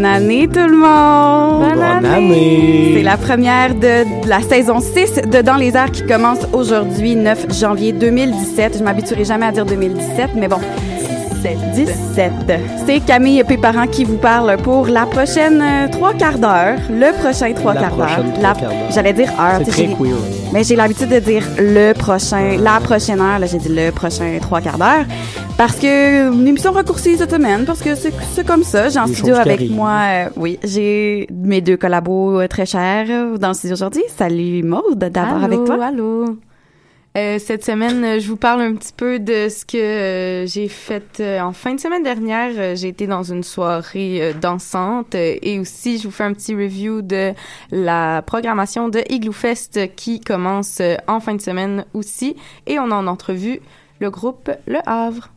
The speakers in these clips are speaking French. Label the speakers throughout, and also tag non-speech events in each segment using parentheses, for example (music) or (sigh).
Speaker 1: Bonne année tout le monde!
Speaker 2: Bonne année!
Speaker 1: C'est la première de, de la saison 6 de Dans les airs qui commence aujourd'hui, 9 janvier 2017. Je m'habituerai jamais à dire 2017, mais bon. 17. C'est Camille Péparent qui vous parle pour la prochaine euh, trois quarts d'heure, le prochain trois quarts d'heure. J'allais dire heure.
Speaker 2: C'est très queer.
Speaker 1: mais j'ai l'habitude de dire le prochain, la prochaine heure. Là, j'ai dit le prochain trois quarts d'heure. Parce que une émission raccourcie cette semaine, parce que c'est c'est comme ça. J'ai en
Speaker 2: Des
Speaker 1: studio avec moi, euh, oui, j'ai mes deux collabos euh, très chers euh, dans le studio aujourd'hui. Salut Maude, d'abord avec toi.
Speaker 3: Allô. Euh, cette semaine, je vous parle un petit peu de ce que euh, j'ai fait euh, en fin de semaine dernière. J'ai été dans une soirée euh, dansante euh, et aussi je vous fais un petit review de la programmation de Igloo Fest qui commence euh, en fin de semaine aussi. Et on a en entrevue le groupe Le Havre.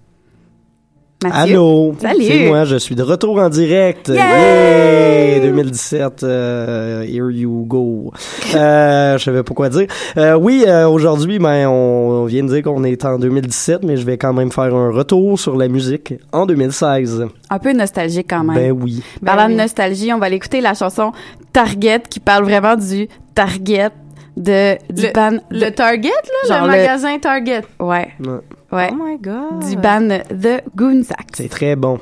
Speaker 1: Mathieu.
Speaker 2: Allô!
Speaker 1: Salut.
Speaker 2: C'est moi, je suis de retour en direct.
Speaker 1: Yay!
Speaker 2: Yay! 2017, euh, here you go. Euh, je savais pas quoi dire. Euh, oui, euh, aujourd'hui, ben, on, on vient de dire qu'on est en 2017, mais je vais quand même faire un retour sur la musique en 2016.
Speaker 1: Un peu nostalgique quand même.
Speaker 2: Ben oui.
Speaker 1: Parlant
Speaker 3: Ben oui.
Speaker 1: de nostalgie, on va aller écouter la chanson Target qui parle vraiment du Target de du
Speaker 3: Le- Target, là, le- magasin Target.
Speaker 1: ouais
Speaker 2: Ouais.
Speaker 1: Ouais
Speaker 3: Oh my God.
Speaker 1: du band The Goonsack.
Speaker 2: C'est très bon.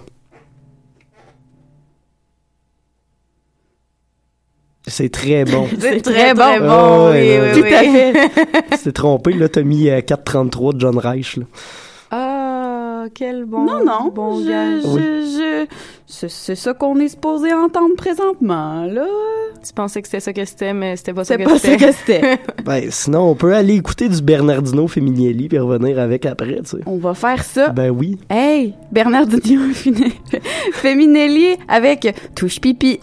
Speaker 2: C'est très bon. (laughs)
Speaker 1: C'est très bon.
Speaker 2: bon,
Speaker 3: oui,
Speaker 2: oui,
Speaker 3: oui,
Speaker 1: Tout
Speaker 3: oui.
Speaker 1: à fait.
Speaker 2: C'est trompé, là, t'as mis euh, 433 de John Reich, là.
Speaker 3: Ah, quel bon,
Speaker 1: Non non,
Speaker 3: bon
Speaker 1: je,
Speaker 3: gage.
Speaker 1: je, je- c'est ça qu'on est supposé entendre présentement là.
Speaker 3: Tu pensais que c'était ça que c'était, mais c'était pas ça que
Speaker 1: pas ça
Speaker 3: c'était.
Speaker 1: que c'était. (laughs)
Speaker 2: Ben, sinon, on peut aller écouter du Bernardino Femminelli puis revenir avec après, tu sais.
Speaker 1: On va faire ça.
Speaker 2: Ben oui.
Speaker 1: Hey, Bernardino (laughs) Feminelli avec Touche Pipi.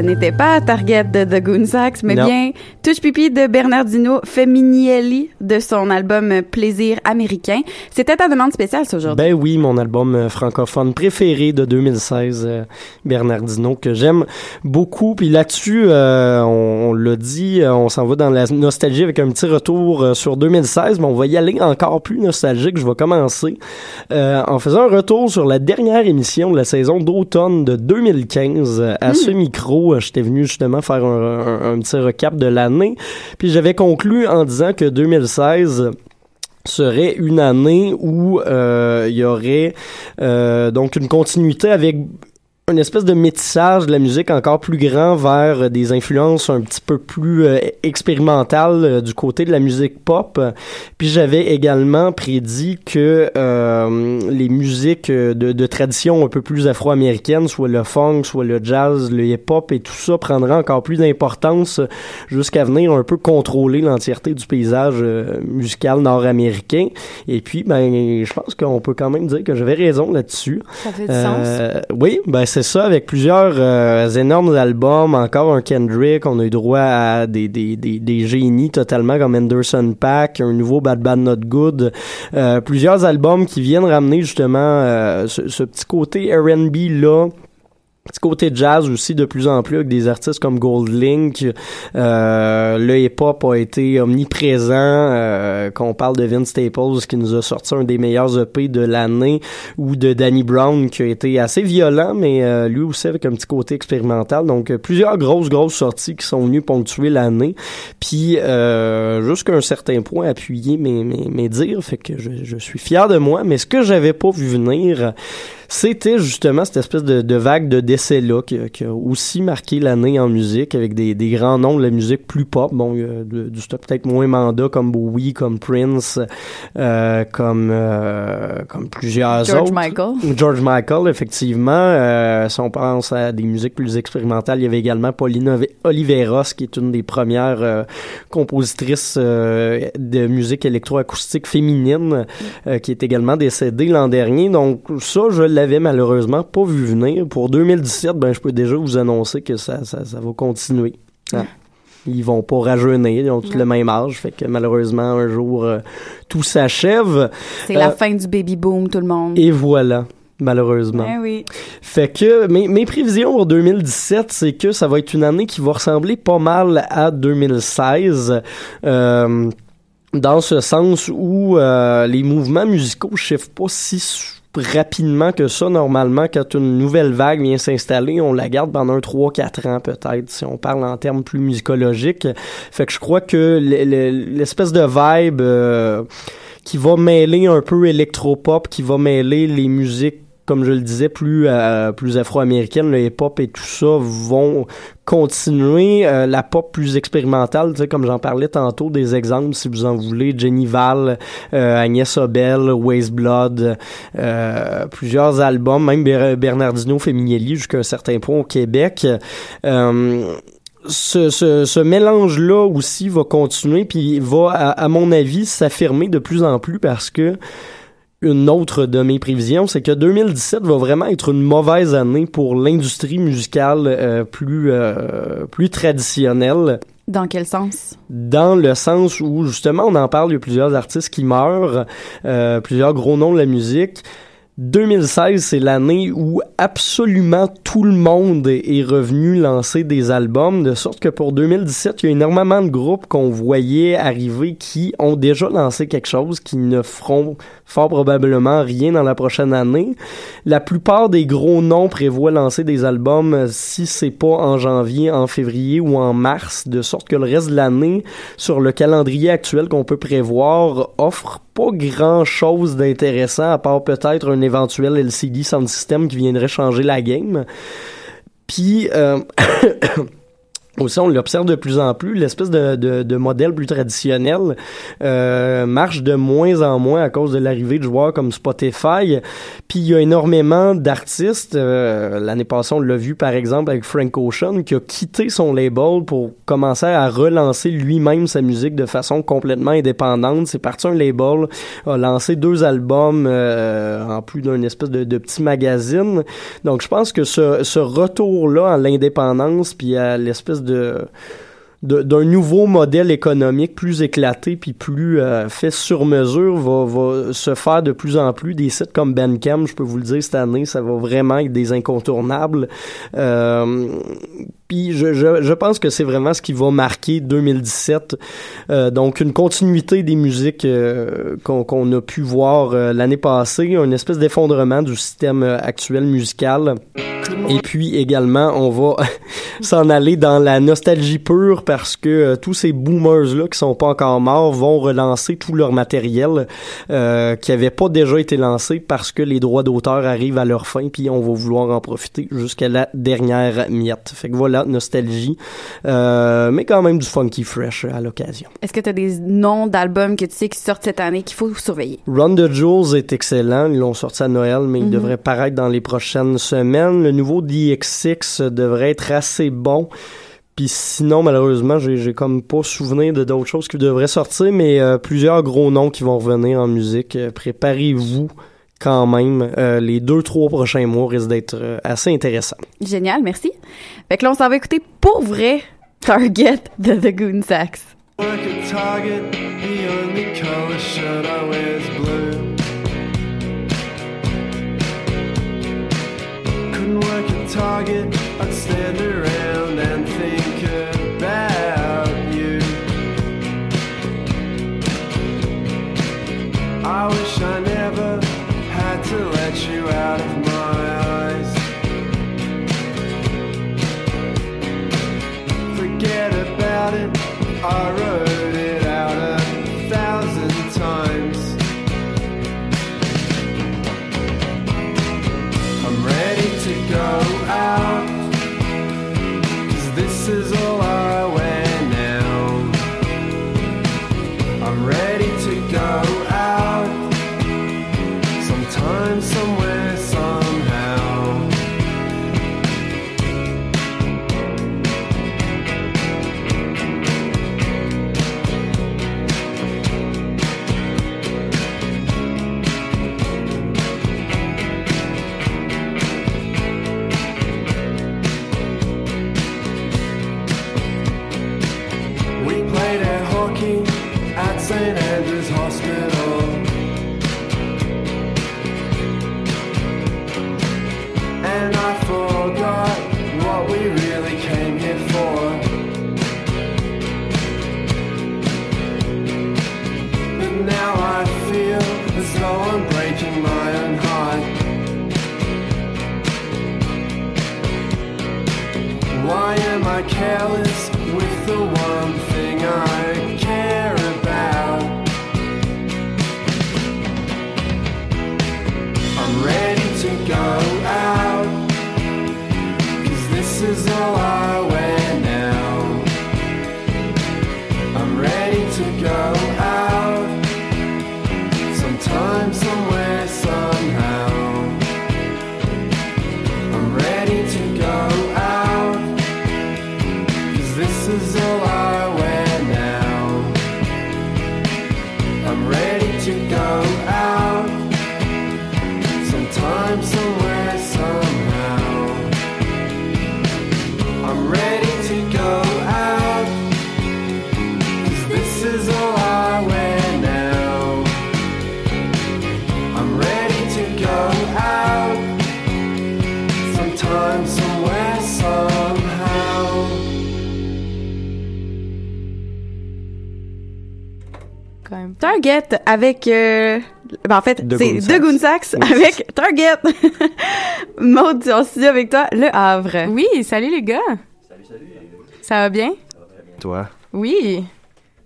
Speaker 1: N'était pas Target de The Goonsacks, mais
Speaker 2: Non.
Speaker 1: bien Touche Pipi de Bernardino Feminielli de son album Plaisir américain. C'était ta demande spéciale, aujourd'hui.
Speaker 2: Ben oui, mon album euh, francophone préféré de 2016, euh, Bernardino, que j'aime beaucoup. Puis là-dessus, euh, on, on l'a dit, on s'en va dans la nostalgie avec un petit retour sur 2016, mais on va y aller encore plus nostalgique. Je vais commencer euh, en faisant un retour sur la dernière émission de la saison d'automne de 2015. Euh, À ce micro, euh, j'étais venu justement faire un, petit recap de l'année. Puis j'avais conclu en disant que 2016 serait une année où euh, il y aurait euh, donc une continuité avec une espèce de métissage de la musique encore plus grand vers des influences un petit peu plus euh, expérimentales euh, du côté de la musique pop. Puis j'avais également prédit que euh, les musiques euh, de, de tradition un peu plus afro-américaines, soit le funk, soit le jazz, le hip-hop et tout ça prendra encore plus d'importance jusqu'à venir un peu contrôler l'entièreté du paysage euh, musical nord-américain. Et puis, ben, je pense qu'on peut quand même dire que j'avais raison là-dessus.
Speaker 3: Ça fait du sens.
Speaker 2: Euh, oui, ben c'est ça, avec plusieurs euh, énormes albums, encore un Kendrick, on a eu droit à des, des, des, des génies totalement comme Anderson Pack, un nouveau Bad Bad Not Good, euh, plusieurs albums qui viennent ramener justement euh, ce, ce petit côté R&B là, petit côté jazz aussi de plus en plus avec des artistes comme Gold Link. Euh, le hip-hop a été omniprésent. Euh, qu'on parle de Vince Staples qui nous a sorti un des meilleurs EP de l'année ou de Danny Brown qui a été assez violent mais euh, lui aussi avec un petit côté expérimental. Donc euh, plusieurs grosses grosses sorties qui sont venues ponctuer l'année. Puis euh, jusqu'à un certain point appuyer mes, mes, mes dires. Fait que je, je suis fier de moi. Mais ce que j'avais pas vu venir c'était justement cette espèce de, de vague de décès-là qui, a- qui a aussi marqué l'année en musique avec des, des grands noms de la musique plus pop. Bon, il y a de- du stuff peut-être moins mandat comme Bowie, comme Prince, euh, comme, euh, comme plusieurs
Speaker 3: George
Speaker 2: autres.
Speaker 3: Michael.
Speaker 2: George Michael, effectivement. Euh, si on pense à des musiques plus expérimentales, il y avait également Paulina Oliveros, qui est une des premières euh, compositrices euh, de musique électroacoustique féminine, euh, qui est également décédée l'an dernier. Donc ça, je l'avais malheureusement pas vu venir. Pour 2017, ben je peux déjà vous annoncer que ça, ça, ça va continuer. Ah. Ils vont pas rajeunir, ils ont tous le même âge, fait que malheureusement un jour euh, tout s'achève
Speaker 1: C'est la
Speaker 2: euh,
Speaker 1: fin du baby boom, tout le monde.
Speaker 2: et voilà. Malheureusement.
Speaker 1: Oui.
Speaker 2: Fait que mes, mes prévisions pour 2017, c'est que ça va être une année qui va ressembler pas mal à 2016. Euh, dans ce sens où euh, les mouvements musicaux chiffrent pas si rapidement que ça normalement quand une nouvelle vague vient s'installer on la garde pendant un 3-4 ans peut-être si on parle en termes plus musicologiques. Fait que je crois que le- le- l'espèce de vibe euh, qui va mêler un peu électropop qui va mêler les musiques comme je le disais, plus euh, plus afro-américaine, le hip-hop et tout ça vont continuer. Euh, la pop plus expérimentale, comme j'en parlais tantôt, des exemples, si vous en voulez, Jenny Val, euh, Agnès Obel, Waste Blood, euh, plusieurs albums, même Ber- Bernardino Feminielli jusqu'à un certain point au Québec. Euh, ce, ce, ce mélange-là aussi va continuer, puis va, à mon avis, s'affirmer de plus en plus parce que une autre de mes prévisions, c'est que 2017 va vraiment être une mauvaise année pour l'industrie musicale euh, plus euh, plus traditionnelle
Speaker 1: Dans quel sens?
Speaker 2: dans le sens où justement on en parle, il y a plusieurs artistes qui meurent, euh, plusieurs gros noms de la musique. 2016, c'est l'année où absolument tout le monde est est revenu lancer des albums, de sorte que pour 2017, il y a énormément de groupes qu'on voyait arriver qui ont déjà lancé quelque chose, qui ne feront fort probablement rien dans la prochaine année. La plupart des gros noms prévoient lancer des albums, euh, si c'est pas en janvier, en février ou en mars, de sorte que le reste de l'année, sur le calendrier actuel qu'on peut prévoir, offre pas grand chose d'intéressant à part peut-être un éventuel LCD sound system qui viendrait changer la game. Puis, euh, aussi on l'observe de plus en plus, l'espèce de, de, de, modèle plus traditionnel euh, marche de moins en moins à cause de l'arrivée de joueurs comme Spotify. Puis il y a énormément d'artistes. Euh, L'année passée, on l'a vu par exemple avec Frank Ocean qui a quitté son label pour commencer à relancer lui-même sa musique de façon complètement indépendante. C'est parti un label, a lancé deux albums euh, en plus d'un espèce de, de, petit magazine. Donc je pense que ce, ce retour-là à l'indépendance puis à l'espèce d'un nouveau modèle économique plus éclaté puis plus euh, fait sur mesure va, va se faire de plus en plus. Des sites comme Bandcamp je peux vous le dire cette année ça va vraiment être des incontournables. Euh, puis je, je, pense que c'est vraiment ce qui va marquer 2017 euh, donc une continuité des musiques euh, qu'on a pu voir euh, l'année passée une espèce d'effondrement du système actuel musical et puis également on va (laughs) s'en aller dans la nostalgie pure parce que tous ces boomers là qui sont pas encore morts vont relancer tout leur matériel qui avait pas déjà été lancé parce que les droits d'auteur arrivent à leur fin puis on va vouloir en profiter jusqu'à la dernière miette. Fait que voilà, nostalgie euh, mais quand même du funky fresh à l'occasion.
Speaker 1: Est-ce que tu as des noms d'albums que tu sais qui sortent cette année qu'il faut surveiller?
Speaker 2: Run the Jewels est excellent, ils l'ont sorti à Noël mais mm -hmm. il devrait paraître dans les prochaines semaines. Le nouveau DX6 devrait être assez bon. Puis sinon, malheureusement, j'ai comme pas souvenir de d'autres choses qui devraient sortir, mais euh, plusieurs gros noms qui vont revenir en musique. Euh, Préparez-vous quand même. Euh, les deux, trois prochains mois risquent d'être euh, assez intéressants.
Speaker 1: Génial, merci. Fait que là, on s'en va écouter pour vrai Target de The Goon Sax.
Speaker 4: Target, I'd stand around and think about you. I wish I to let you out of my eyes. Forget about it, I wrote
Speaker 1: Target avec euh, ben, en fait c'est
Speaker 2: Sax.
Speaker 1: Goon Sax
Speaker 2: Oui.
Speaker 1: avec Target. (laughs) Maud, on se dit avec toi Le Havre.
Speaker 3: Oui, salut les gars. Salut, salut. Ça va bien?
Speaker 5: Toi?
Speaker 3: Oui.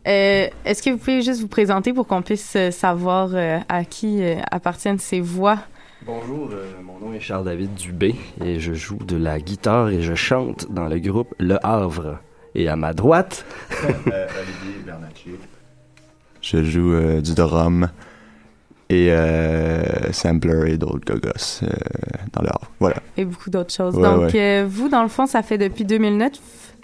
Speaker 3: Euh, Est-ce que vous pouvez juste vous présenter pour qu'on puisse euh, savoir euh, à qui euh, appartiennent ces voix?
Speaker 5: Bonjour, euh, mon nom est Charles-David Dubé et je joue de la guitare et je chante dans le groupe Le Havre. Et à ma droite, (laughs)
Speaker 6: Olivier. Je joue euh, du drum et euh, sampler et d'autres gogos euh, dans l'art. Voilà.
Speaker 3: Et beaucoup d'autres choses.
Speaker 6: Ouais,
Speaker 3: Donc,
Speaker 6: ouais.
Speaker 3: euh, vous, dans le fond, ça fait depuis 2009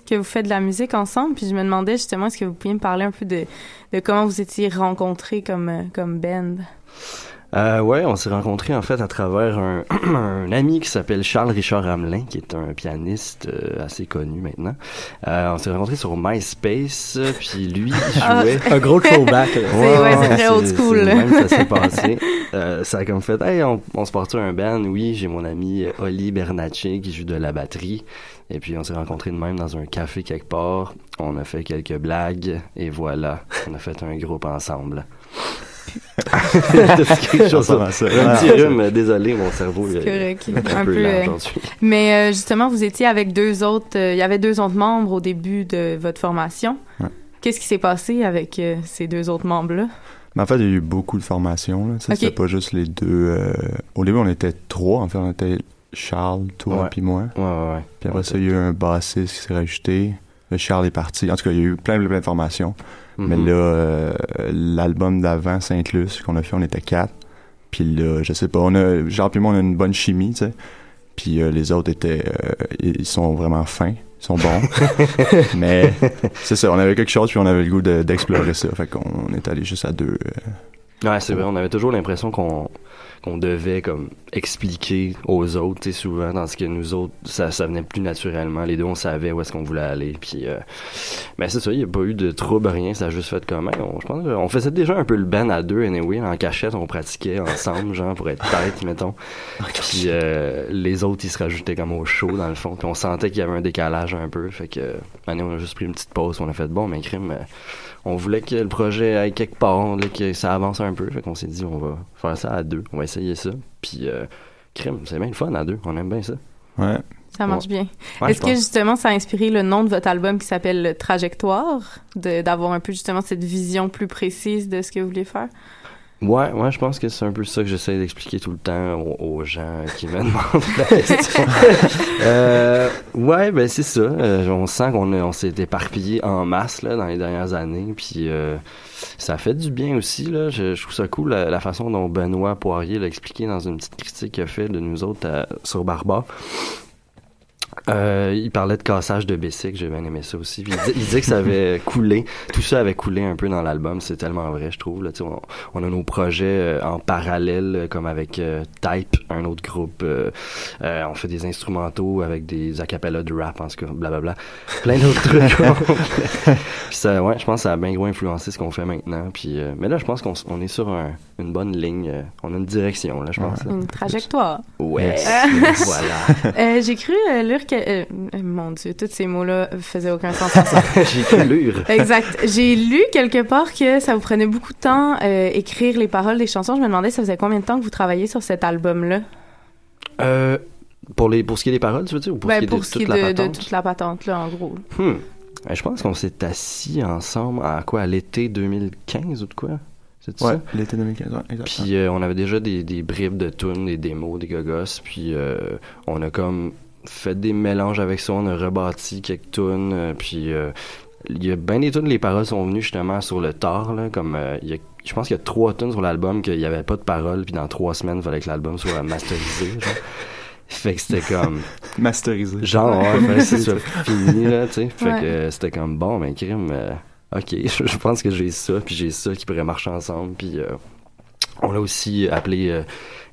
Speaker 3: que vous faites de la musique ensemble. Puis je me demandais justement, est-ce que vous pouviez me parler un peu de, de comment vous étiez rencontrés comme, comme band?
Speaker 5: Euh, ouais, on s'est rencontrés en fait à travers un, (clears throat) un ami qui s'appelle Charles Richard Ramelin, qui est un pianiste euh, assez connu maintenant. Euh, on s'est rencontrés sur MySpace, euh, (laughs) puis lui il
Speaker 3: Ah.
Speaker 5: jouait.
Speaker 2: Un gros throwback.
Speaker 3: C'est- ouais, c'est très old school,
Speaker 5: même ça s'est passé. (laughs) Euh, ça a comme fait, hey, on, on se porte un band? Oui, j'ai mon ami euh, Oli Bernacci qui joue de la batterie. Et puis on s'est rencontrés de même dans un café quelque part. On a fait quelques blagues et voilà, on a fait un groupe ensemble. (laughs) Quelque chose
Speaker 6: ça.
Speaker 5: un petit
Speaker 6: Ah,
Speaker 5: rhume, désolé, mon cerveau
Speaker 3: C'est correct.
Speaker 5: un,
Speaker 3: Un
Speaker 5: peu
Speaker 3: peu,
Speaker 5: lent
Speaker 3: euh. Mais euh, justement, vous étiez avec deux autres, euh, il y avait deux autres membres au début de votre formation.
Speaker 6: Ouais.
Speaker 3: Qu'est-ce qui s'est passé avec euh, ces deux autres membres-là?
Speaker 6: Mais en fait, il y a eu beaucoup de formations. Là. Tu sais,
Speaker 3: Ok.
Speaker 6: C'était pas juste les deux. euh, Au début, on était trois. En fait, on était Charles, toi
Speaker 5: Ouais.
Speaker 6: puis moi.
Speaker 5: Ouais, ouais, ouais.
Speaker 6: Puis après ça, il y a eu un bassiste qui s'est rajouté. Le Charles est parti. En tout cas, il y a eu plein, plein, plein de formations. Mais
Speaker 5: Mhm.
Speaker 6: là, euh, l'album d'avant, Saint-Luce, qu'on a fait, on était quatre. Puis là, je sais pas, on a, genre, puis moi, on a une bonne chimie, tu sais. Puis euh, les autres étaient, euh, ils sont vraiment fins, ils sont bons. (laughs) Mais c'est ça, on avait quelque chose, puis on avait le goût de- d'explorer ça. Fait qu'on est allé juste à deux. Euh,
Speaker 5: Ouais, c'est vrai, on avait toujours l'impression qu'on qu'on devait comme expliquer aux autres, tu sais, souvent, tandis que nous autres, ça, ça venait plus naturellement. Les deux, on savait où est-ce qu'on voulait aller, puis... Euh, mais c'est ça, il n'y a pas eu de trouble, rien, ça a juste fait comme... hey, On, je pense on faisait déjà un peu le band à deux, anyway, en cachette, on pratiquait ensemble, genre, pour être tête, (laughs) mettons. Puis euh, les autres, ils se rajoutaient comme au show, dans le fond, puis on sentait qu'il y avait un décalage un peu, fait que... Année, on a juste pris une petite pause, on a fait, bon, mais crime... euh, on voulait que le projet aille quelque part, on voulait que ça avance un peu. Fait qu'on s'est dit, on va faire ça à deux, on va essayer ça. Puis, euh, crime, c'est bien le fun à deux, on aime bien ça.
Speaker 6: Ouais.
Speaker 3: Ça marche bien.
Speaker 5: Ouais,
Speaker 3: Est-ce que
Speaker 5: pense.
Speaker 3: justement ça a inspiré le nom de votre album qui s'appelle Trajectoire, de- d'avoir un peu justement cette vision plus précise de ce que vous voulez faire?
Speaker 5: Ouais, ouais, je pense que c'est un peu ça que j'essaie d'expliquer tout le temps aux, aux gens qui me (laughs) demandent la question. (laughs) euh, ouais, ben c'est ça. Euh, on sent qu'on on s'est éparpillé en masse là, dans les dernières années, puis euh, ça fait du bien aussi. Là. Je, je trouve ça cool la, la façon dont Benoît Poirier l'a expliqué dans une petite critique qu'il a fait de nous autres à- sur Barba. Euh, il parlait de cassage de bicycle, j'ai bien aimé ça aussi. Puis il, dis- il disait que ça avait (laughs) coulé, tout ça avait coulé un peu dans l'album, c'est tellement vrai, je trouve. Là, on, on a nos projets euh, en parallèle, euh, comme avec euh, Type, un autre groupe. euh, euh, on fait des instrumentaux avec des acapellas de rap, en tout cas, blablabla. Plein d'autres (laughs) trucs. (laughs) Puis ça, ouais, je pense que ça a bien gros influencé ce qu'on fait maintenant. Puis, euh, mais là, je pense qu'on on est sur un- une bonne ligne. euh, on a une direction, là, je pense. là.
Speaker 3: Une trajectoire.
Speaker 5: Ouais,
Speaker 6: Yes.
Speaker 5: voilà.
Speaker 3: Euh, J'ai cru euh, que... euh, euh, mon Dieu, tous ces mots-là faisaient aucun sens. (laughs)
Speaker 5: J'ai lire. (laughs)
Speaker 3: Exact. J'ai lu quelque part que ça vous prenait beaucoup de temps euh, écrire les paroles des chansons. Je me demandais ça faisait combien de temps que vous travailliez sur cet album-là?
Speaker 5: Euh, pour, les, pour ce qui est des paroles, tu veux dire, ou pour
Speaker 3: Ben,
Speaker 5: ce qui est
Speaker 3: pour
Speaker 5: de
Speaker 3: ce
Speaker 5: toute
Speaker 3: qui
Speaker 5: la
Speaker 3: est de, toute la patente, là, en gros.
Speaker 5: Hmm. Euh, Je pense qu'on s'est assis ensemble à quoi, à l'été 2015 ou de quoi? C'est
Speaker 6: Ouais,
Speaker 5: ça?
Speaker 6: l'été 2015, ouais, exactement.
Speaker 5: Puis euh, on avait déjà des, des bribes de tunes, des démos, des gogos, puis euh, on a comme fait des mélanges avec ça, on a rebâti quelques tunes, euh, puis euh, il y a bien des tunes, les paroles sont venues justement sur le tard, là, comme euh, il y a, je pense qu'il y a trois tunes sur l'album qu'il n'y avait pas de paroles, puis dans trois semaines, il fallait que l'album soit masterisé, genre. (laughs) Fait que c'était comme...
Speaker 6: Masterisé.
Speaker 5: Genre, ouais, fallait que ce soit fini, là, tu sais. Fait
Speaker 3: Ouais.
Speaker 5: que c'était comme, bon, mais crime, euh, ok, je, (laughs) je pense que j'ai ça, puis j'ai ça qui pourrait marcher ensemble, puis euh, on l'a aussi appelé euh,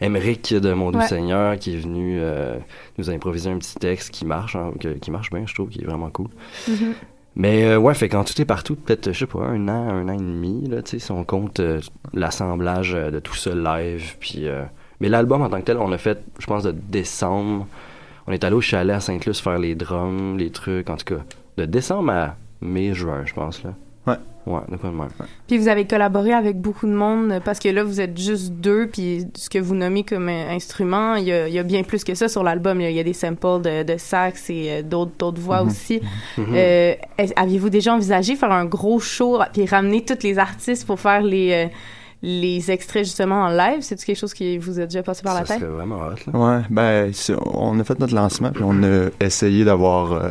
Speaker 5: Emeric de Mon Doux
Speaker 3: Ouais.
Speaker 5: Seigneur, qui est venu euh, nous improviser un petit texte qui marche, hein, que- qui marche bien, je trouve, qui est vraiment cool.
Speaker 3: Mhm.
Speaker 5: Mais euh, ouais, fait quand tout est partout, peut-être, je sais pas, un an, un an et demi, là, tu sais, si on compte euh, l'assemblage de tout ça live, puis... euh, mais l'album en tant que tel, on a fait, je pense, de décembre. On est allé au chalet à Sainte-Luce faire les drums, les trucs, en tout cas. De décembre à mai-juin, je pense, là.
Speaker 6: Ouais.
Speaker 5: Ouais, de quoi de même.
Speaker 3: Puis vous avez collaboré avec beaucoup de monde parce que là, vous êtes juste deux, puis ce que vous nommez comme instrument, il y a, il y a bien plus que ça sur l'album. Il y a des samples de, de sax et euh, d'autres d'autres voix
Speaker 6: Mhm.
Speaker 3: aussi.
Speaker 5: Mhm.
Speaker 3: Euh, Aviez-vous déjà envisagé faire un gros show puis ramener tous les artistes pour faire les, euh, les extraits justement en live? C'est-tu quelque chose qui vous a déjà passé par la
Speaker 5: ça
Speaker 3: tête?
Speaker 5: serait vraiment hot, là.
Speaker 6: Ouais, ben, c'est- on a fait notre lancement, puis on a essayé d'avoir euh,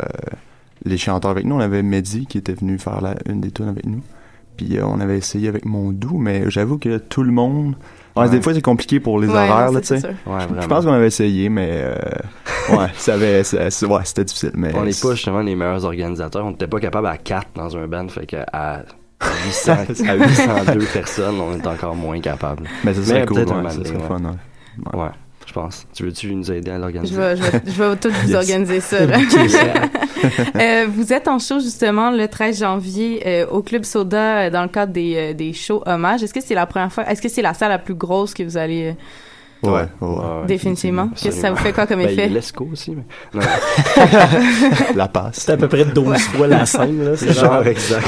Speaker 6: les chanteurs avec nous. On avait Mehdi qui était venu faire la, une des tunes avec nous. Puis euh, on avait essayé avec Mondou, mais j'avoue que tout le monde. Ouais,
Speaker 5: Ouais.
Speaker 6: Des fois, c'est compliqué pour les
Speaker 3: Ouais,
Speaker 6: horaires, là, tu sais.
Speaker 3: sûr.
Speaker 5: Ouais, vraiment.
Speaker 6: Je pense qu'on avait essayé, mais euh, (laughs) ouais, ça avait, ça- ça- ouais, c'était difficile. Mais
Speaker 5: On n'est pas justement les meilleurs organisateurs. On n'était pas capable à 4 dans un band, fait que à 800, (laughs) à 802 personnes, on est encore moins capable.
Speaker 6: mais ça serait
Speaker 5: mais
Speaker 6: cool, ça serait fun, ouais.
Speaker 5: Je pense. Tu veux-tu nous aider à
Speaker 3: Je
Speaker 5: l'organiser?
Speaker 3: vais, je vais, je vais tout vous (laughs)
Speaker 6: Yes.
Speaker 3: organiser ça. là. (laughs) (laughs) Euh, vous êtes en show justement le 13 janvier euh, au Club Soda euh, dans le cadre des, des shows hommages. Est-ce que c'est la première fois? Est-ce que c'est la salle la plus grosse que vous allez
Speaker 6: Ouais, ouais, ouais.
Speaker 5: ouais,
Speaker 3: définitivement? Qu'est-ce que ça vous fait quoi comme
Speaker 5: Ben,
Speaker 3: effet?
Speaker 5: l'ESCO aussi, mais... Non,
Speaker 6: La passe.
Speaker 2: C'est à peu près 12 fois la scène, là. C'est
Speaker 5: genre
Speaker 2: genre...
Speaker 5: exact.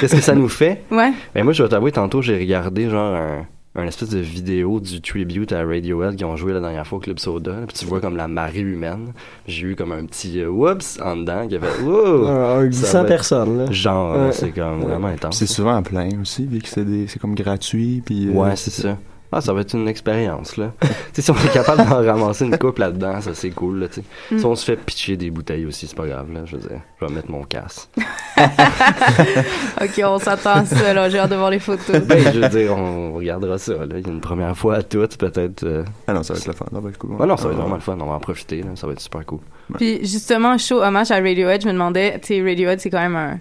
Speaker 5: Qu'est-ce que ça nous fait?
Speaker 3: Ouais.
Speaker 5: Ben moi, je vais t'avouer, tantôt, j'ai regardé genre un, un espèce de vidéo du tribute à Radiohead qui ont joué la dernière fois au Club Soda. Puis tu vois comme la marée humaine. J'ai eu comme un petit euh, whoops en dedans qui a fait wow!
Speaker 2: Un 800
Speaker 5: Ça va être-
Speaker 2: personnes, là.
Speaker 5: Genre,
Speaker 2: Ouais.
Speaker 5: c'est comme vraiment intense.
Speaker 6: C'est souvent à plein aussi, vu que c'est des- c'est comme gratuit, puis. euh,
Speaker 5: Ouais, c'est ça. Ah, ça va être une expérience, là. (laughs) tu sais, si on est capable d'en ramasser une coupe là-dedans, ça c'est cool, là, tu sais.
Speaker 3: Mm.
Speaker 5: Si on se fait pitcher des bouteilles aussi, c'est pas grave, là. Je veux dire, je vais mettre mon casque. (laughs)
Speaker 3: OK, on s'attend à ça, là. J'ai hâte de voir les photos.
Speaker 5: ben, je veux dire, on regardera ça, là. Il y a une première fois à toutes, peut-être. euh,
Speaker 6: Ah non, ça va être le fun, va être cool.
Speaker 5: Ouais, non, ça va être
Speaker 6: Ah,
Speaker 5: vraiment le fun. On va en profiter, là. Ça va être super cool.
Speaker 3: Puis justement, show hommage à Radiohead, je me demandais, tu sais, Radiohead, c'est quand même un,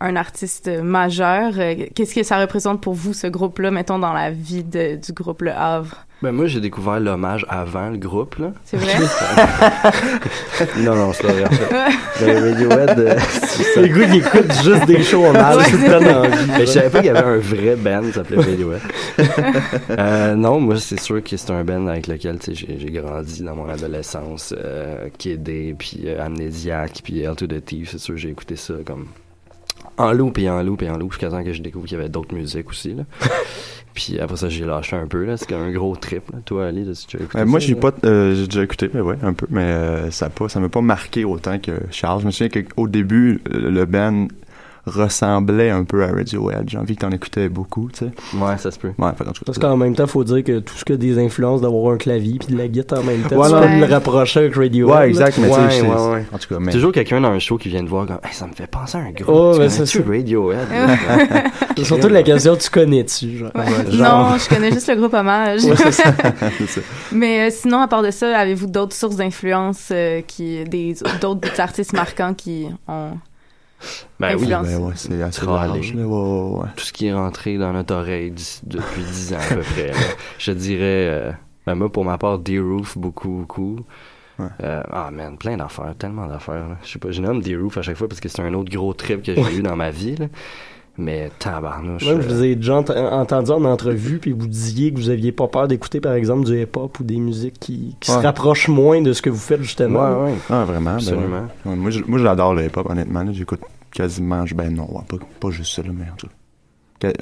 Speaker 3: un artiste majeur. Euh, Qu'est-ce que ça représente pour vous, ce groupe-là, mettons, dans la vie de- du groupe Le Havre?
Speaker 5: Ben, moi, j'ai découvert l'hommage avant le groupe, là.
Speaker 3: C'est vrai? (laughs)
Speaker 5: non, non, c'est pas vrai. Ben, Radiohead, euh, c'est ça.
Speaker 2: Les gars, ils écoutent juste des shows en mal.
Speaker 3: Ouais,
Speaker 2: c'est le.
Speaker 5: Ben, je savais pas qu'il y avait un vrai band qui s'appelait Radiohead. (laughs) euh, non, moi, c'est sûr que c'est un band avec lequel j'ai j'ai grandi dans mon adolescence. Euh, puis euh, Amnesiac, puis L to the Thief. C'est sûr que j'ai écouté ça comme en loop et en loop et en loop jusqu'à temps que je découvre qu'il y avait d'autres musiques aussi. Là. (laughs) puis après ça, j'ai lâché un peu. là C'est comme un gros trip. Là. Toi, Ali, as-tu déjà écouté
Speaker 6: Euh, moi, j'ai pas, euh, j'ai déjà écouté, mais ouais, un peu, mais euh, ça ça m'a pas marqué autant que Charles. Je me souviens qu'au début, le band ressemblait un peu à Radiohead. J'ai envie que t'en écoutais beaucoup, tu sais.
Speaker 5: Ouais, ça se peut.
Speaker 6: Ouais, fait, en tout cas,
Speaker 2: Parce qu'en même temps, faut dire que tout ce que des influences d'avoir un clavier puis de la guitare en même temps,
Speaker 6: Ouais,
Speaker 2: tu
Speaker 3: non.
Speaker 2: peux me le rapprocher avec Radiohead.
Speaker 6: Ouais, exact, mais tu
Speaker 5: Ouais,
Speaker 6: sais, c'est-
Speaker 5: ouais, ouais.
Speaker 6: en tout cas, mais.
Speaker 5: Toujours quelqu'un dans un show qui vient te voir comme hey, ça me fait penser à un groupe.
Speaker 2: Oh,
Speaker 5: tu
Speaker 2: ben, ça.
Speaker 5: Radiohead. (laughs)
Speaker 2: C'est surtout la question, tu connais-tu, genre?
Speaker 3: Non, je connais juste le groupe hommage.
Speaker 6: Ouais, c'est ça. (laughs) (laughs) C'est ça.
Speaker 3: Mais euh, sinon, à part de ça, avez-vous d'autres sources d'influence, euh, qui, des, d'autres artistes marquants qui ont...
Speaker 5: Ben oui.
Speaker 6: Ben ouais, c'est assez large, là. Ouais, ouais, ouais.
Speaker 5: tout ce qui est rentré dans notre oreille depuis 10 ans à peu (laughs) près. là. Je dirais, euh, ben moi pour ma part, D-Roof, beaucoup, beaucoup.
Speaker 6: Ouais.
Speaker 5: Euh, ah man, plein d'affaires, tellement d'affaires. Je sais pas, je nomme D-Roof à chaque fois parce que c'est un autre gros trip que j'ai eu dans ma vie. Là. Mais tabarnouche.
Speaker 2: Moi, je
Speaker 5: euh,
Speaker 2: vous ai déjà ent- entendu en entrevue, puis vous disiez que vous aviez pas peur d'écouter, par exemple, du hip-hop ou des musiques qui, qui se
Speaker 6: Ouais.
Speaker 2: rapprochent moins de ce que vous faites, justement.
Speaker 5: Ouais, ouais.
Speaker 6: Ah, vraiment? ben
Speaker 5: Absolument.
Speaker 6: ouais. Ouais, moi, je- moi, j'adore le hip-hop, honnêtement. là. J'écoute quasiment, je- ben non, ouais, pas, pas juste ça, là, mais en tout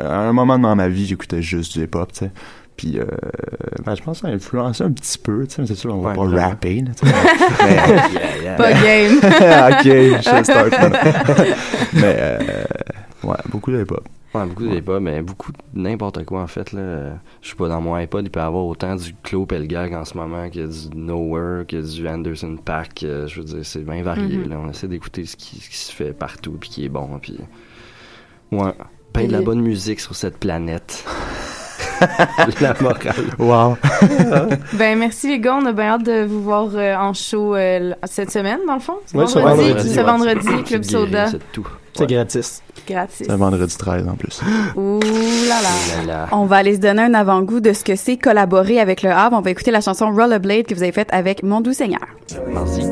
Speaker 6: À un moment dans ma vie, j'écoutais juste du hip-hop, tu sais. Puis, euh, ben, je pense que ça a influencé un petit peu, tu sais, mais c'est sûr, on va
Speaker 5: Ouais,
Speaker 6: pas
Speaker 5: vraiment.
Speaker 6: rapper, là, tu sais. (laughs) mais,
Speaker 5: Yeah, yeah. (laughs)
Speaker 3: Pas game. (laughs)
Speaker 6: ok, je start. mais, euh, ouais, beaucoup de hip-hop.
Speaker 5: Ouais, beaucoup de hip-hop, mais beaucoup de n'importe quoi en fait. là. Je sais pas, dans mon iPod, il peut y avoir autant du Claude Pelgag en ce moment que du Nowhere, que du Anderson Pack. euh, je veux dire, c'est bien varié.
Speaker 3: Mhm.
Speaker 5: là. On essaie d'écouter ce qui, ce qui se fait partout puis qui est bon. Puis... Ouais. Ben de la bonne musique sur cette planète. (laughs) (laughs) la morale.
Speaker 6: Wow. (laughs)
Speaker 3: Ben merci les gars, on a bien hâte de vous voir euh, en show euh, cette semaine, dans le fond.
Speaker 2: Ce
Speaker 3: vendredi,
Speaker 2: vendredi,
Speaker 5: ouais.
Speaker 3: vendredi, Club Soda,
Speaker 5: C'est tout.
Speaker 2: C'est gratis.
Speaker 3: gratis.
Speaker 6: C'est un vendredi 13 en plus. (gasps)
Speaker 3: Ouh là là.
Speaker 5: Là, là.
Speaker 1: On va aller se donner un avant-goût de ce que c'est collaborer avec le Havre. On va écouter la chanson Rollerblade que vous avez faite avec Mon Doux Seigneur.
Speaker 5: Merci.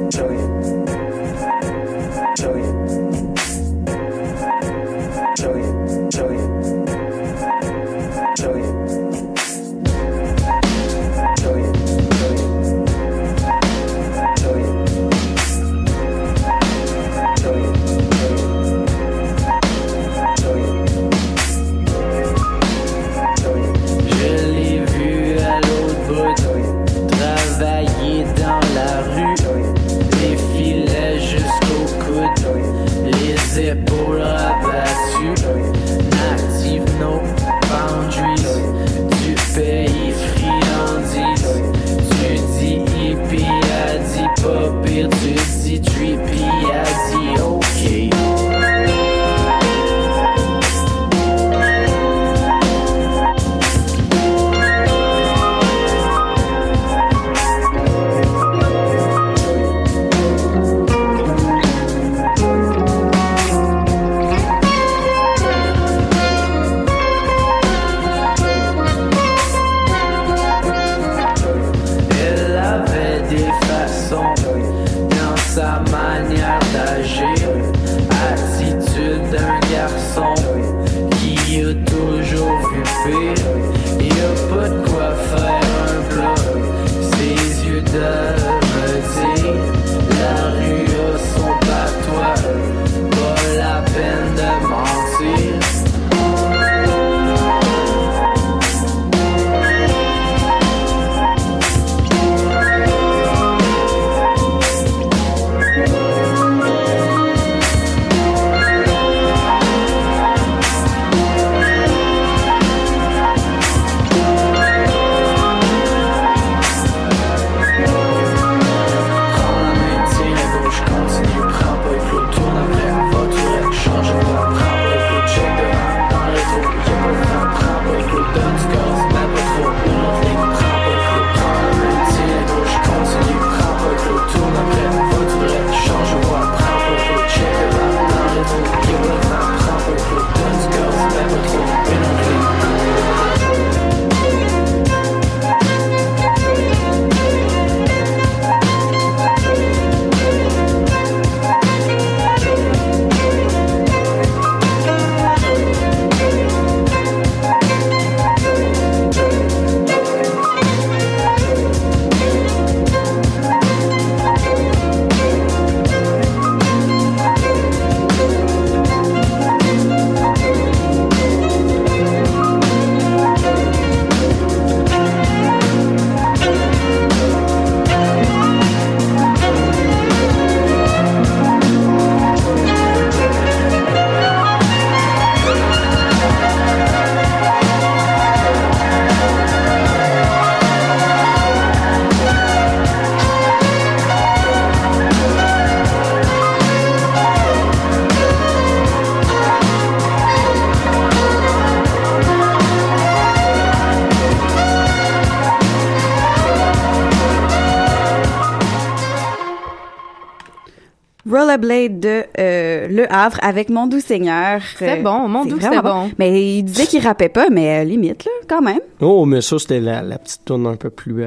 Speaker 1: Rollerblade de euh, Le Havre avec Mon Doux Seigneur.
Speaker 3: C'était
Speaker 1: Euh,
Speaker 3: bon, Mon
Speaker 1: c'est
Speaker 3: Doux, c'était bon.
Speaker 1: Mais il disait qu'il rappait pas, mais euh, limite, là, quand même.
Speaker 2: Oh, mais ça, c'était la, la petite tourne un peu plus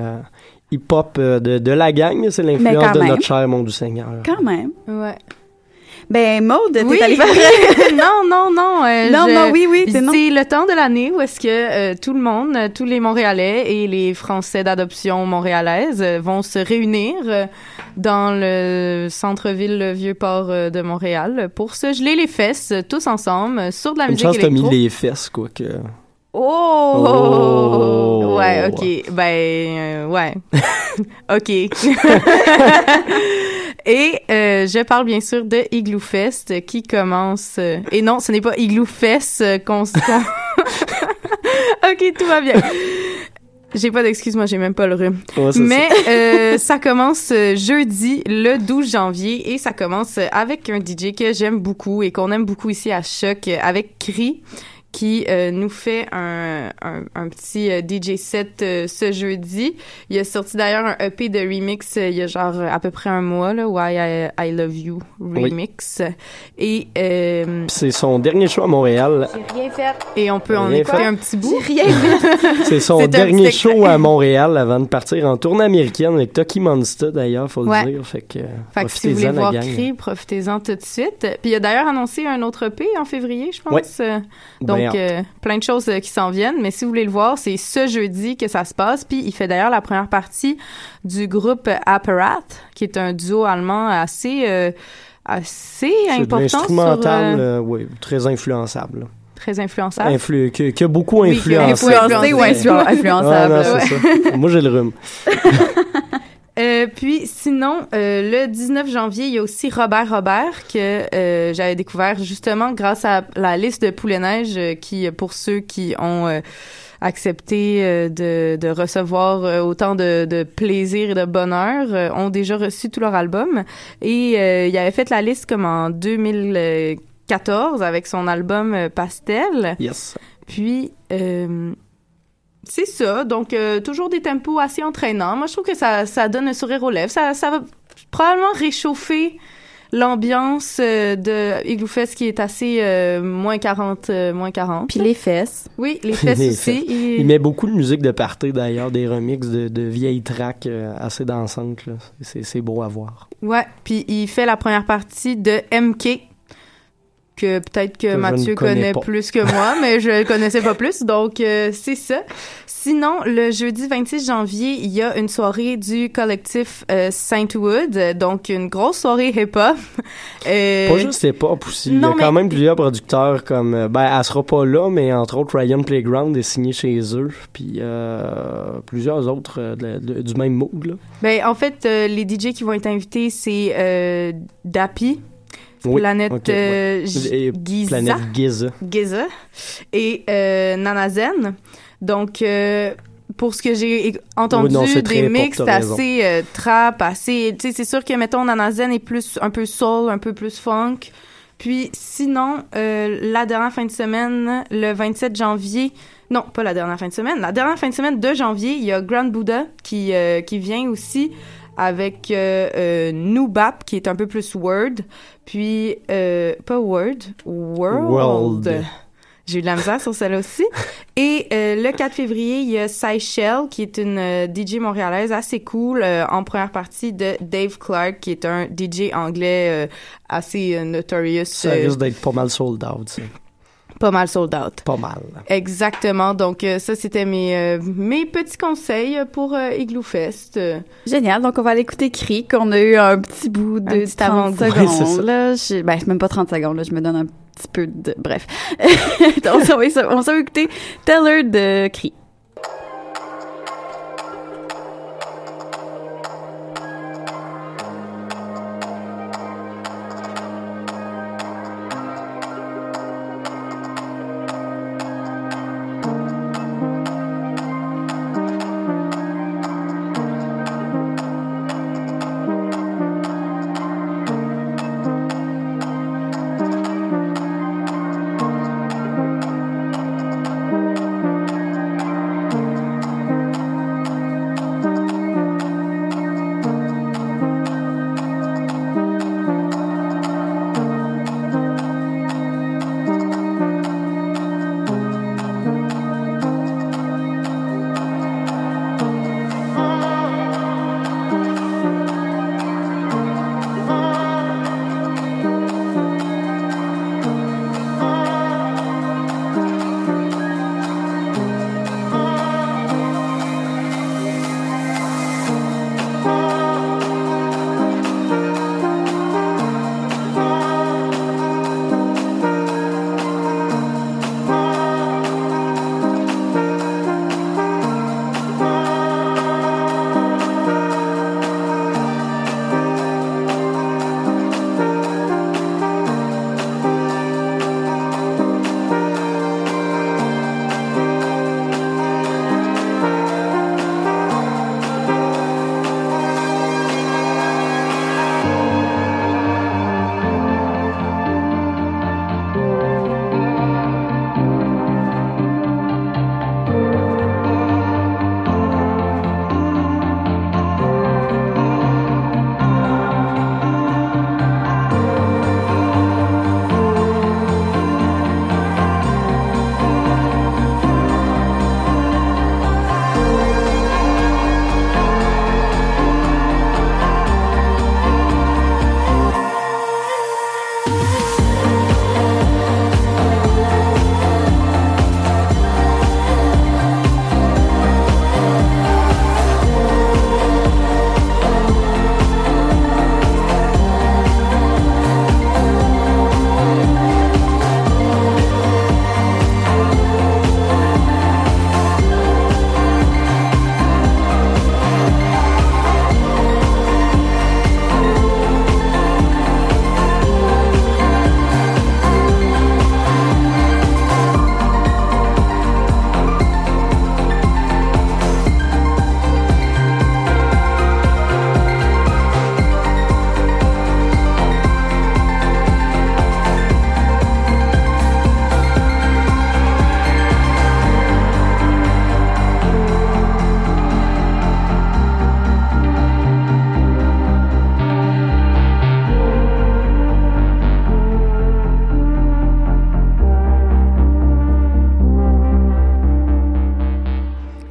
Speaker 2: hip-hop de, de la gang. C'est l'influence de
Speaker 1: même.
Speaker 2: notre cher Mon du Seigneur.
Speaker 1: Quand même.
Speaker 3: Ouais.
Speaker 1: Ben, Maude, t'es
Speaker 3: Oui.
Speaker 1: allée faire... (laughs) (laughs)
Speaker 3: non, non, non. euh,
Speaker 1: non,
Speaker 3: je-
Speaker 1: non, oui, oui.
Speaker 3: C'est le temps de l'année où est-ce que euh, tout le monde, euh, tous les Montréalais et les Français d'adoption montréalaise euh, vont se réunir euh, dans le centre-ville le Vieux-Port euh, de Montréal pour se geler les fesses euh, tous ensemble euh, sur de la
Speaker 2: Une
Speaker 3: musique
Speaker 2: chance, t'as mis les fesses, quoi. Que...
Speaker 3: Oh!
Speaker 2: Oh!
Speaker 3: Ouais, ok. Ben, euh, ouais. (laughs) ok. Et euh, je parle bien sûr de Igloo Fest qui commence. euh, et non, ce n'est pas Igloo Fest euh, qu'on. qu'on- (laughs) ok, tout va bien. J'ai pas d'excuses, moi j'ai même pas le rhume.
Speaker 2: Ouais,
Speaker 3: Mais euh, ça commence euh, jeudi, le 12 janvier, et ça commence euh, avec un DJ que j'aime beaucoup et qu'on aime beaucoup ici à Choc, avec Cri, qui euh, nous fait un, un, un petit euh, DJ set euh, ce jeudi. Il a sorti d'ailleurs un EP de remix euh, il y a genre euh, à peu près un mois, là, Why I, I Love You remix. Et, euh.
Speaker 2: C'est son dernier show à Montréal.
Speaker 1: J'ai rien fait.
Speaker 3: et on peut en écouter
Speaker 2: fait.
Speaker 3: un petit bout.
Speaker 1: J'ai rien fait. (laughs)
Speaker 2: C'est son dernier show à Montréal avant de partir en tournée américaine avec Toki Monster, d'ailleurs, faut
Speaker 3: Ouais.
Speaker 2: le dire. Fait que,
Speaker 3: Fait que si vous voulez voir. Cri, profitez-en tout de suite. Puis il a d'ailleurs annoncé un autre EP en février, je pense.
Speaker 2: Ouais.
Speaker 3: Euh,
Speaker 2: Ben,
Speaker 3: Donc, euh, plein de choses euh, qui s'en viennent. Mais si vous voulez le voir, c'est ce jeudi que ça se passe. Puis il fait d'ailleurs la première partie du groupe Apparat, qui est un duo allemand assez, euh, assez important. Sur, euh,
Speaker 2: euh, oui, très influençable. là.
Speaker 3: très influençable.
Speaker 2: Influ- que, que beaucoup
Speaker 3: Oui,
Speaker 2: influencé.
Speaker 3: influencé.
Speaker 1: Influencé ou influ-
Speaker 2: Ah,
Speaker 1: influençable.
Speaker 2: non, ça. Moi, j'ai le rhume. (laughs)
Speaker 3: Euh, puis sinon, euh, le 19 janvier, il y a aussi Robert Robert que euh, j'avais découvert justement grâce à la liste de Poulet Neige euh, qui, pour ceux qui ont euh, accepté euh, de, de recevoir autant de, de plaisir et de bonheur, euh, ont déjà reçu tout leur album. Et euh, il avait fait la liste comme en 2014 avec son album Pastel.
Speaker 2: Yes.
Speaker 3: Puis, euh, c'est ça. Donc, euh, toujours des tempos assez entraînants. Moi, je trouve que ça, ça donne un sourire aux lèvres. Ça, ça va probablement réchauffer l'ambiance euh, de Igloo Fest qui est assez euh, moins 40, euh, moins 40.
Speaker 1: Puis les fesses.
Speaker 3: Oui, les (laughs) fesses
Speaker 2: Les
Speaker 3: aussi. Et-
Speaker 2: Il met beaucoup de musique de party, d'ailleurs, des remixes de, de vieilles tracks euh, assez dansantes. là. C'est c'est beau à voir.
Speaker 3: Ouais, puis il fait la première partie de MK que peut-être que Mathieu connaît
Speaker 2: pas.
Speaker 3: plus que moi, mais je le connaissais pas plus, donc euh, c'est ça. Sinon, le jeudi 26 janvier, il y a une soirée du collectif euh, Saintwood, donc une grosse soirée hip-hop. Euh,
Speaker 2: Pas juste hip-hop aussi. Il y a quand
Speaker 3: mais-
Speaker 2: même plusieurs producteurs comme. euh, Ben, elle sera pas là, mais entre autres, Ryan Playground est signé chez eux. Puis euh, plusieurs autres de- de- du même mood. Là.
Speaker 3: Ben, en fait, les DJ qui vont être invités, c'est euh, Dappy,
Speaker 2: Oui,
Speaker 3: Planète
Speaker 2: ok,
Speaker 3: euh,
Speaker 2: ouais.
Speaker 3: Giza.
Speaker 2: Planète Giza.
Speaker 3: Giza et euh, Nanazen. Donc, euh, pour ce que j'ai entendu
Speaker 2: non,
Speaker 3: des mix assez trap, assez... Tu sais, c'est sûr que, mettons, Nanazen est plus, un peu soul, un peu plus funk. Puis, sinon, la dernière fin de semaine, le 27 janvier... Non, pas la dernière fin de semaine. La dernière fin de semaine de janvier, il y a Grand Buddha qui, euh, qui vient aussi avec euh, euh, Nubap, qui est un peu plus Word. Puis, euh, pas Word, World.
Speaker 2: World.
Speaker 3: J'ai eu de la misère sur celle-là aussi. Et euh, le 4 février, il y a Seychelles, qui est une euh, DJ montréalaise assez cool, euh, en première partie de Dave Clark, qui est un DJ anglais assez notorious,
Speaker 2: Ça risque d'être pas mal sold out. ça.
Speaker 3: Pas mal sold out.
Speaker 2: Pas mal.
Speaker 3: Exactement. Donc euh, ça, c'était mes euh, mes petits conseils pour euh, Igloo Fest.
Speaker 1: Génial. Donc, on va aller écouter Cri, qu'on a eu un petit bout de
Speaker 3: Un petit
Speaker 1: 30
Speaker 3: avant-goût.
Speaker 2: Oui,
Speaker 1: secondes. là. Je- Ben, c'est même pas 30 secondes. Là. Je me donne un petit peu de... Bref. (laughs) Donc, on va, on s'en va écouter Teller de Cri.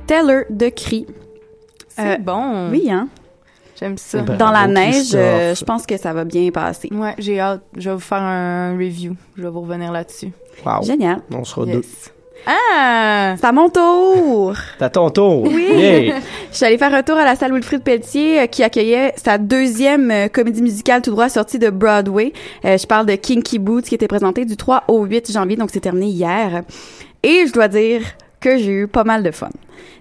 Speaker 1: Teller de Cri.
Speaker 3: C'est
Speaker 1: Euh,
Speaker 3: bon.
Speaker 1: Oui, hein?
Speaker 3: J'aime ça.
Speaker 2: Ben,
Speaker 1: Dans la neige, euh, je pense que ça va bien passer.
Speaker 3: Ouais, j'ai hâte. Je vais vous faire un review. Je vais vous revenir là-dessus.
Speaker 2: Wow.
Speaker 1: Génial.
Speaker 2: On sera deux.
Speaker 3: Yes. Ah!
Speaker 1: C'est à mon tour!
Speaker 2: T'as ton tour.
Speaker 1: Oui.
Speaker 2: Yeah. (laughs)
Speaker 1: Je suis allée faire un tour à la salle Wilfrid Pelletier euh, qui accueillait sa deuxième euh, comédie musicale tout droit sortie de Broadway. Euh, je parle de Kinky Boots qui était présentée du 3 au 8 janvier, donc c'est terminé hier. Et je dois dire que j'ai eu pas mal de fun.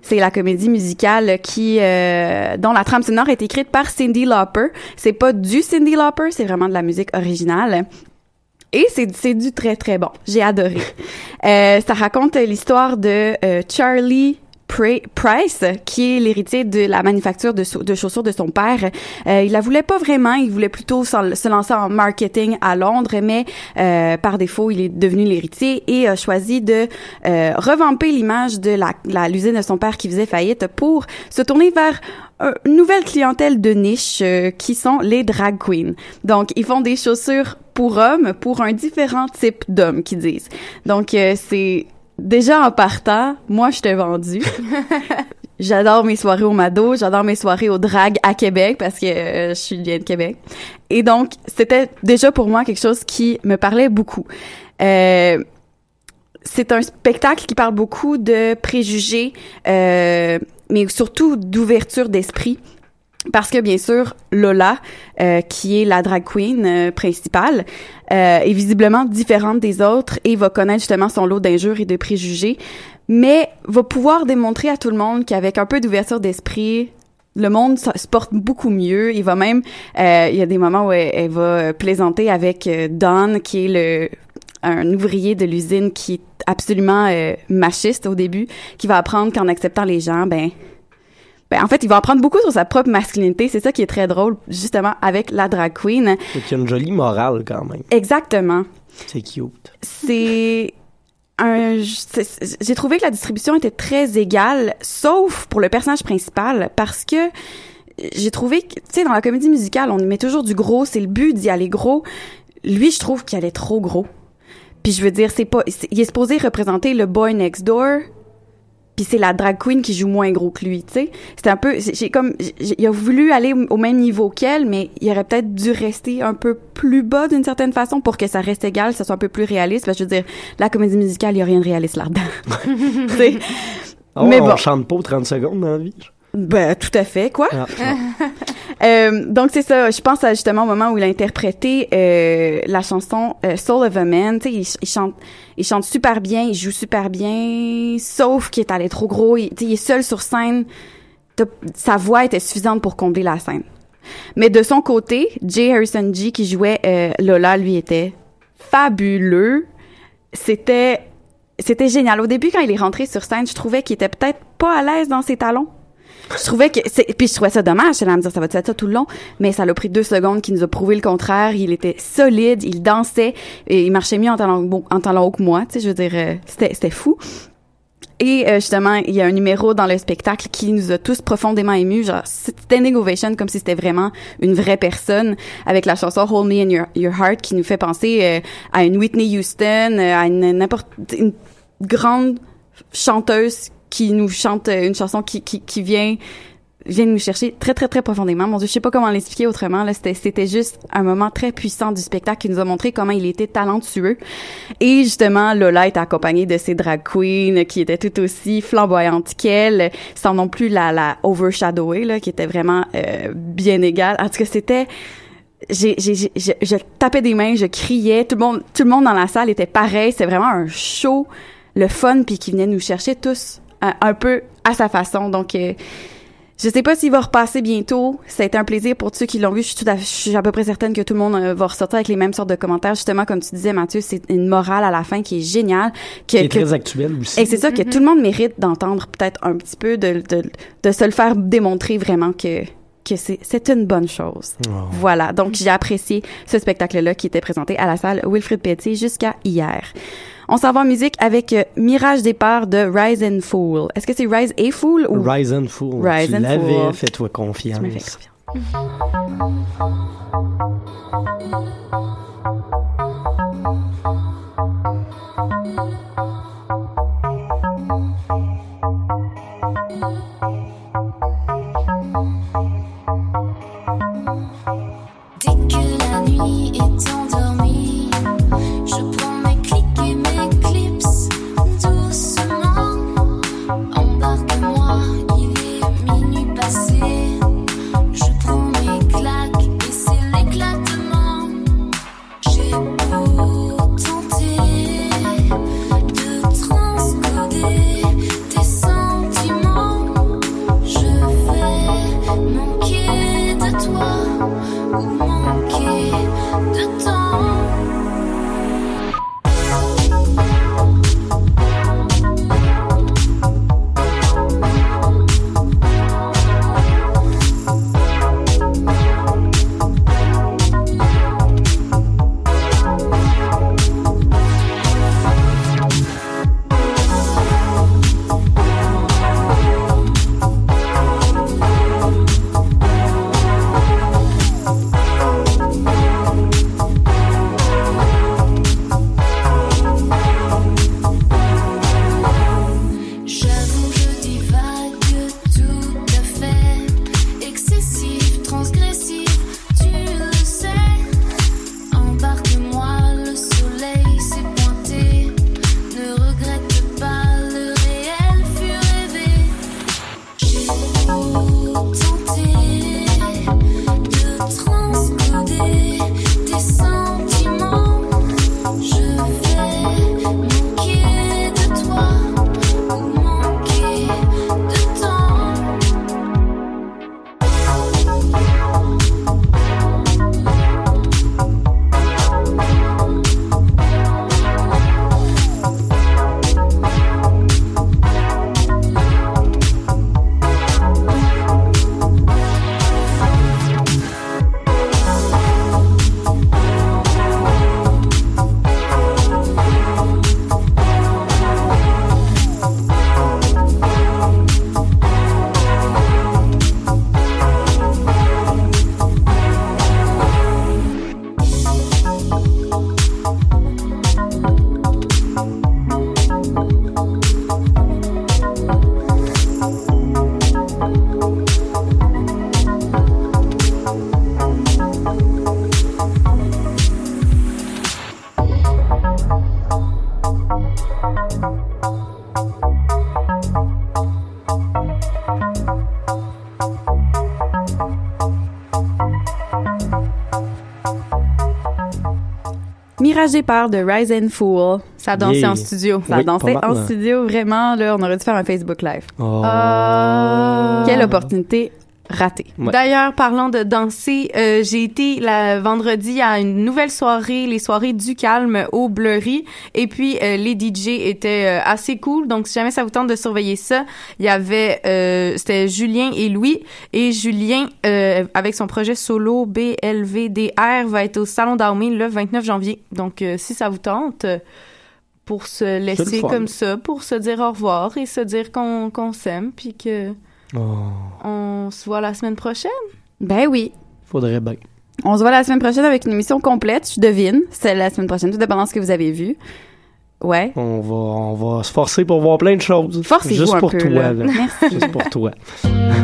Speaker 1: C'est la comédie musicale qui euh, dont la trame sonore est écrite par Cindy Lauper. C'est pas du Cindy Lauper, c'est vraiment de la musique originale. Et c'est c'est du très très bon. J'ai adoré. (laughs) Euh, ça raconte l'histoire de euh, Charlie Price, qui est l'héritier de la manufacture de, chaussures de son père. Euh, il la voulait pas vraiment, il voulait plutôt se lancer en marketing à Londres, mais euh, par défaut, il est devenu l'héritier et a choisi de euh, revamper l'image de la la- l'usine de son père qui faisait faillite pour se tourner vers une nouvelle clientèle de niche euh, qui sont les drag queens. Donc, ils font des chaussures pour hommes, pour un différent type d'hommes, qu'ils disent. Donc, euh, c'est déjà en partant, moi, je t'ai vendu. (laughs) J'adore mes soirées au Mado, j'adore mes soirées au drag à Québec parce que euh, je suis viens de Québec. Et donc, c'était déjà pour moi quelque chose qui me parlait beaucoup. Euh, c'est un spectacle qui parle beaucoup de préjugés, euh, mais surtout d'ouverture d'esprit. Parce que bien sûr, Lola, euh, qui est la drag queen euh, principale, euh, est visiblement différente des autres et va connaître justement son lot d'injures et de préjugés, mais va pouvoir démontrer à tout le monde qu'avec un peu d'ouverture d'esprit, le monde se porte beaucoup mieux. Il va même, euh, il y a des moments où elle, elle va plaisanter avec euh, Don, qui est le un ouvrier de l'usine qui est absolument euh, machiste au début, qui va apprendre qu'en acceptant les gens, ben ben, en fait, il va apprendre beaucoup sur sa propre masculinité. C'est ça qui est très drôle, justement, avec la drag queen.
Speaker 2: Fait qu'il y a une jolie morale quand même.
Speaker 1: Exactement.
Speaker 2: C'est cute.
Speaker 1: C'est un. c'est- J'ai trouvé que la distribution était très égale, sauf pour le personnage principal, parce que j'ai trouvé que, tu sais, dans la comédie musicale, on y met toujours du gros, c'est le but d'y aller gros. Lui, je trouve qu'il allait trop gros. Puis je veux dire, c'est pas, c'est- il est supposé représenter le boy next door, puis c'est la drag queen qui joue moins gros que lui, tu sais. C'était un peu, j'ai comme, j'ai- il a voulu aller au même niveau qu'elle, mais il aurait peut-être dû rester un peu plus bas d'une certaine façon pour que ça reste égal, que ça soit un peu plus réaliste. Parce que je veux dire, la comédie musicale, il y a rien de réaliste là-dedans. (laughs)
Speaker 2: Oh,
Speaker 1: Mais
Speaker 2: on
Speaker 1: bon.
Speaker 2: chante pas aux 30 secondes dans la vie.
Speaker 1: Ben, tout à fait, quoi.
Speaker 2: Ah, (laughs)
Speaker 1: Euh, donc c'est ça. Je pense à justement au moment où il a interprété euh, la chanson euh, Soul of a Man. Tu sais, il, il chante, il chante super bien, il joue super bien, sauf qu'il est allé trop gros. Il, tu sais, il est seul sur scène. Sa voix était suffisante pour combler la scène. Mais de son côté, Jay Harrison G qui jouait euh, Lola, lui était fabuleux. C'était c'était génial. Au début, quand il est rentré sur scène, je trouvais qu'il était peut-être pas à l'aise dans ses talons. Je trouvais que c'est puis je trouvais ça dommage, j'allais me dire ça va être ça tout le long, mais ça l'a pris deux secondes qui nous a prouvé le contraire. Il était solide, il dansait et il marchait mieux en talons beau- en talons hauts que moi. Tu sais, je veux dire, euh, c'était c'était fou. Et euh, justement, il y a un numéro dans le spectacle qui nous a tous profondément émus, genre standing ovation comme si c'était vraiment une vraie personne, avec la chanson Hold Me in Your, Your Heart qui nous fait penser euh, à une Whitney Houston, euh, à une n'importe une grande chanteuse qui nous chante euh, une chanson qui qui, qui vient vient nous chercher très très très profondément. Mon Dieu, je sais pas comment l'expliquer autrement. Là, c'était c'était juste un moment très puissant du spectacle qui nous a montré comment il était talentueux. Et justement, Lola était accompagnée de ses drag queens qui étaient tout aussi flamboyantes qu'elle, sans non plus la la overshadower là, qui était vraiment euh, bien égale. En tout cas, c'était j'ai, j'ai, j'ai- je, tapais des mains, je criais, tout le monde, tout le monde dans la salle était pareil. C'était vraiment un show, le fun, puis qui venait nous chercher tous un, peu à sa façon. Donc, euh, je sais pas s'il va repasser bientôt. Ça a été un plaisir pour tous ceux qui l'ont vu. Je suis, tout à, je suis à peu près certaine que tout le monde euh, va ressortir avec les mêmes sortes de commentaires. Justement, comme tu disais, Mathieu, c'est une morale à la fin qui est géniale. Que,
Speaker 2: Qui est
Speaker 1: que-
Speaker 2: très actuel aussi.
Speaker 1: et c'est ça que tout le monde mérite d'entendre peut-être un petit peu, de, de, de se le faire démontrer vraiment que, que c'est, c'est une bonne chose.
Speaker 2: Oh.
Speaker 1: Voilà. Donc, j'ai apprécié ce spectacle-là qui était présenté à la salle Wilfrid Petit jusqu'à hier. On s'en va en musique avec euh, Mirage Départ de Rise and Fool. Est-ce que c'est Rise et Fool ou
Speaker 2: Rise and Fool.
Speaker 1: Rise
Speaker 2: tu
Speaker 1: and
Speaker 2: l'avais,
Speaker 1: Fool.
Speaker 2: fais-toi confiance.
Speaker 1: Tu me fais confiance. Oh. Partagé par The Rise and Fool.
Speaker 3: Ça a dansé
Speaker 2: Yeah.
Speaker 3: en studio.
Speaker 1: Ça a
Speaker 2: Oui, mal,
Speaker 1: en
Speaker 2: hein.
Speaker 1: studio, vraiment, là, on aurait dû faire un Facebook Live.
Speaker 2: Oh.
Speaker 3: Ah.
Speaker 1: Quelle opportunité
Speaker 2: Ouais.
Speaker 3: D'ailleurs, parlant de danser, euh, j'ai été la vendredi à une nouvelle soirée, les soirées du calme au Blurry, et puis euh, les DJ étaient euh, assez cool. Donc, si jamais ça vous tente de surveiller ça, il y avait, euh, c'était Julien et Louis, et Julien euh, avec son projet solo BLVDR va être au Salon d'Armée le 29 janvier. Donc, euh, si ça vous tente. pour se laisser comme ça, pour se dire au revoir et se dire qu'on qu'on s'aime, puis que
Speaker 2: Oh.
Speaker 3: on se voit la semaine prochaine?
Speaker 1: Ben oui.
Speaker 2: Faudrait bien.
Speaker 1: On se voit la semaine prochaine avec une émission complète, je devine. C'est la semaine prochaine, tout dépendant de ce que vous avez vu. Ouais.
Speaker 2: On va, on va se forcer pour voir plein de choses.
Speaker 1: Forcez-vous
Speaker 2: Juste
Speaker 1: un
Speaker 2: pour
Speaker 1: peu,
Speaker 2: toi,
Speaker 1: là.
Speaker 2: là. (laughs)
Speaker 1: Merci.
Speaker 2: Juste pour toi.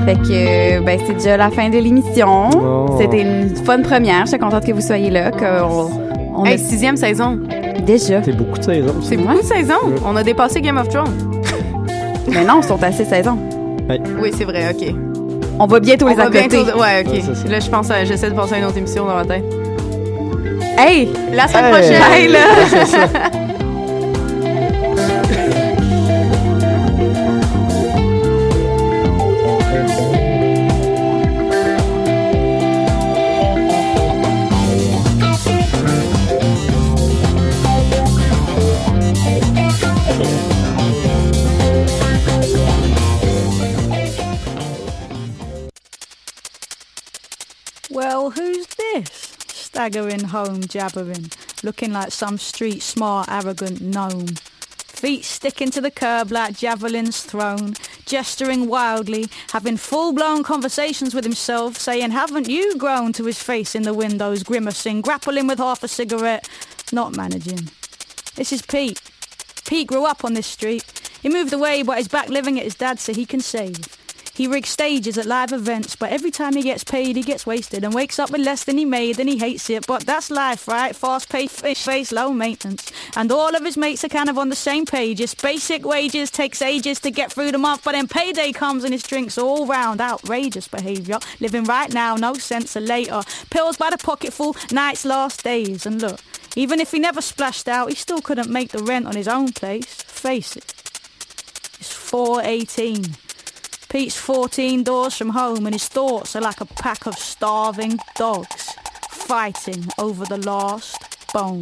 Speaker 1: Fait que, ben, c'est déjà la fin de l'émission.
Speaker 2: Oh.
Speaker 1: C'était une fun première. Je suis contente que vous soyez là, on
Speaker 3: Hey,
Speaker 1: a
Speaker 3: sixième saison.
Speaker 1: déjà.
Speaker 2: C'est beaucoup de saisons.
Speaker 3: C'est beaucoup de saisons. On a dépassé Game of Thrones.
Speaker 1: Mais non, ils sont à six saisons.
Speaker 3: Oui, c'est vrai, ok.
Speaker 1: On va bientôt
Speaker 3: On
Speaker 1: les accoter.
Speaker 3: Ouais, ok.
Speaker 2: Ouais.
Speaker 3: Là, je pense, à- j'essaie de penser à une autre émission dans ma tête.
Speaker 1: Hey!
Speaker 3: La semaine
Speaker 2: Hey!
Speaker 3: prochaine!
Speaker 1: Hey, là! (laughs)
Speaker 7: Staggering home, jabbering, looking like some street smart, arrogant gnome. Feet sticking to the curb like javelins thrown, gesturing wildly, having full-blown conversations with himself, saying, haven't you grown to his face in the windows, grimacing, grappling with half a cigarette, not managing. This is Pete. Pete grew up on this street. He moved away, but is back living at his dad's so he can save. He rigs stages at live events, but every time he gets paid, he gets wasted and wakes up with less than he made, and he hates it. But that's life, right? Fast pay, fish face, low maintenance, and all of his mates are kind of on the same page. It's basic wages takes ages to get through the month, but then payday comes and his drinks all round outrageous behaviour. Living right now, no sense of later. Pills by the pocketful, nights last days, and look. Even if he never splashed out, he still couldn't make the rent on his own place. Face it. It's 418. Pete's 14 doors from home and his thoughts are like a pack of starving dogs fighting over the last bone.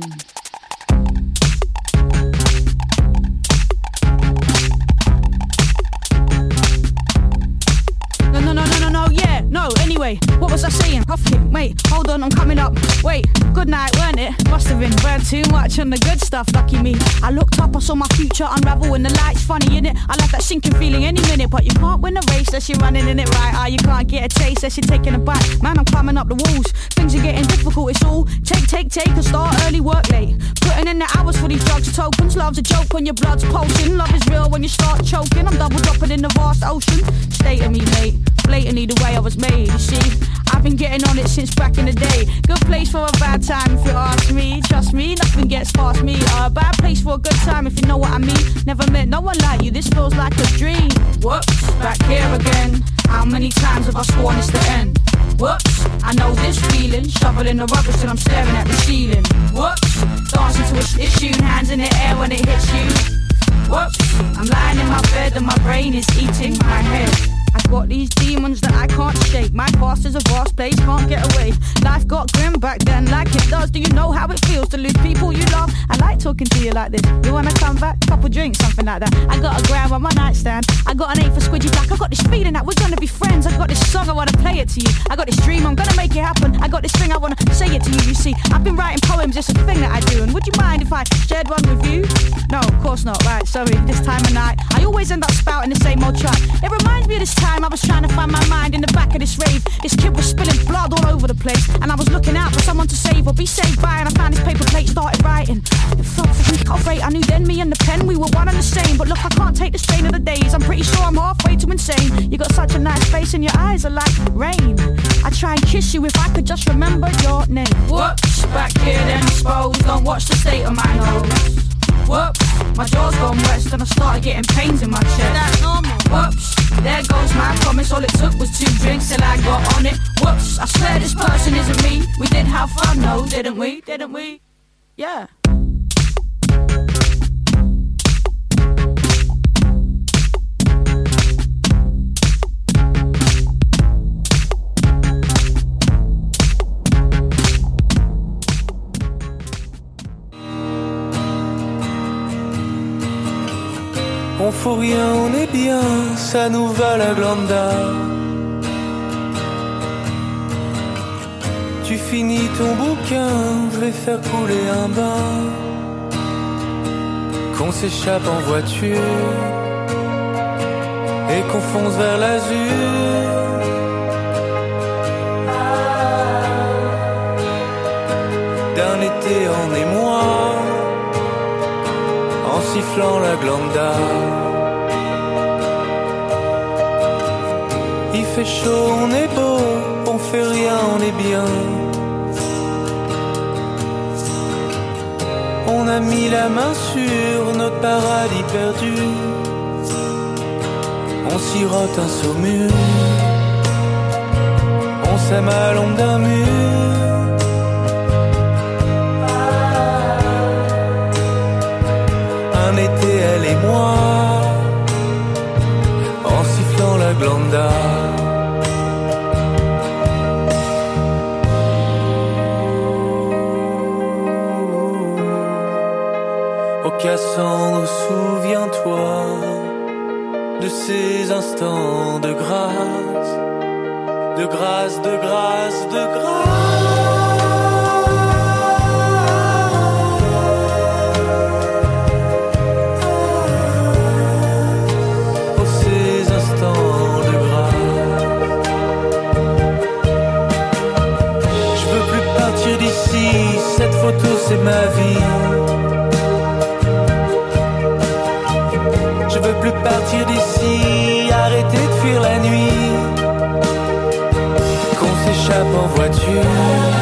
Speaker 7: No, anyway, what was I saying? Huffing, wait, hold on, I'm coming up. Wait, good night, weren't it? Must have been burned too much on the good stuff, lucky me. I looked up, I saw my future unravel in the lights, funny, in it. I like that sinking feeling any minute, but you can't win a race unless you're running in it right. Ah, you can't get a taste unless you're taking a bite. Man, I'm climbing up the walls, things are getting difficult, it's all take, take, take, and start early, work late. Putting in the hours for these drugs, tokens, love's a joke when your blood's pulsing. Love is real when you start choking. I'm double dropping in the vast ocean. Stay of me, mate. Blatantly the way I was made. You see, I've been getting on it since back in the day. Good place for a bad time if you ask me. Trust me, nothing gets past me. A bad place for a good time if you know what I mean. Never met no one like you. This feels like a dream. Whoops, back here again. How many times have I sworn it's the end? Whoops, I know this feeling. Shoveling the rubbish till I'm staring at the ceiling. Whoops, dancing to a this tune, hands in the air when it hits you. Whoops, I'm lying in my bed and my brain is eating my head. I've got these demons that I can't shake. My past is a vast place, can't get away. Life got grim back then, like it does. Do you know how it feels to lose people you love? I like talking to you like this. You wanna come back? Couple drinks, something like that. I got a gram on my nightstand. I got an eight for squidgy black. I got this feeling that we're gonna be friends. I got this song, I wanna play it to you. I got this dream, I'm gonna make it happen. I got this thing, I wanna say it to you. You see, I've been writing poems, it's a thing that I do. And would you mind if I shared one with you? No, of course not. Right, sorry, this time of night. I always end up spouting the same old track. It reminds me of this time I was trying to find my mind in the back of this rave. This kid was spilling blood all over the place. And I was looking out for someone to save or be saved by. And I found this paper plate, started writing. It felt freaking cut rate. I knew then me and the pen, we were one and the same. But look, I can't take the strain of the days. I'm pretty sure I'm halfway to insane. You got such a nice face and your eyes are like rain. I try and kiss you if I could just remember your name. Whoops, back here then exposed. Don't watch the state of my nose. Whoops, my jaw's gone west and I started getting pains in my chest. That's normal. Whoops, there goes my promise. All it took was two drinks till I got on it. Whoops, I swear this person isn't me. We did have fun, no, didn't we? Didn't we? Yeah.
Speaker 8: On rien, on est bien, ça nous va la glanda. Tu finis ton bouquin, je vais faire couler un bain. Qu'on s'échappe en voiture et qu'on fonce vers l'azur. D'un été en émoi, en sifflant la glanda. Fait chaud, on est beau, on fait rien, on est bien. On a mis la main sur notre paradis perdu. On sirote un saumur. On s'aime à l'ombre d'un mur. Cassandre, souviens-toi de ces instants de grâce, de grâce, de grâce, de grâce. Oh, ces instants de grâce. Je veux plus partir d'ici, cette photo c'est ma vie. Partir d'ici, arrêter de fuir la nuit. Qu'on s'échappe en voiture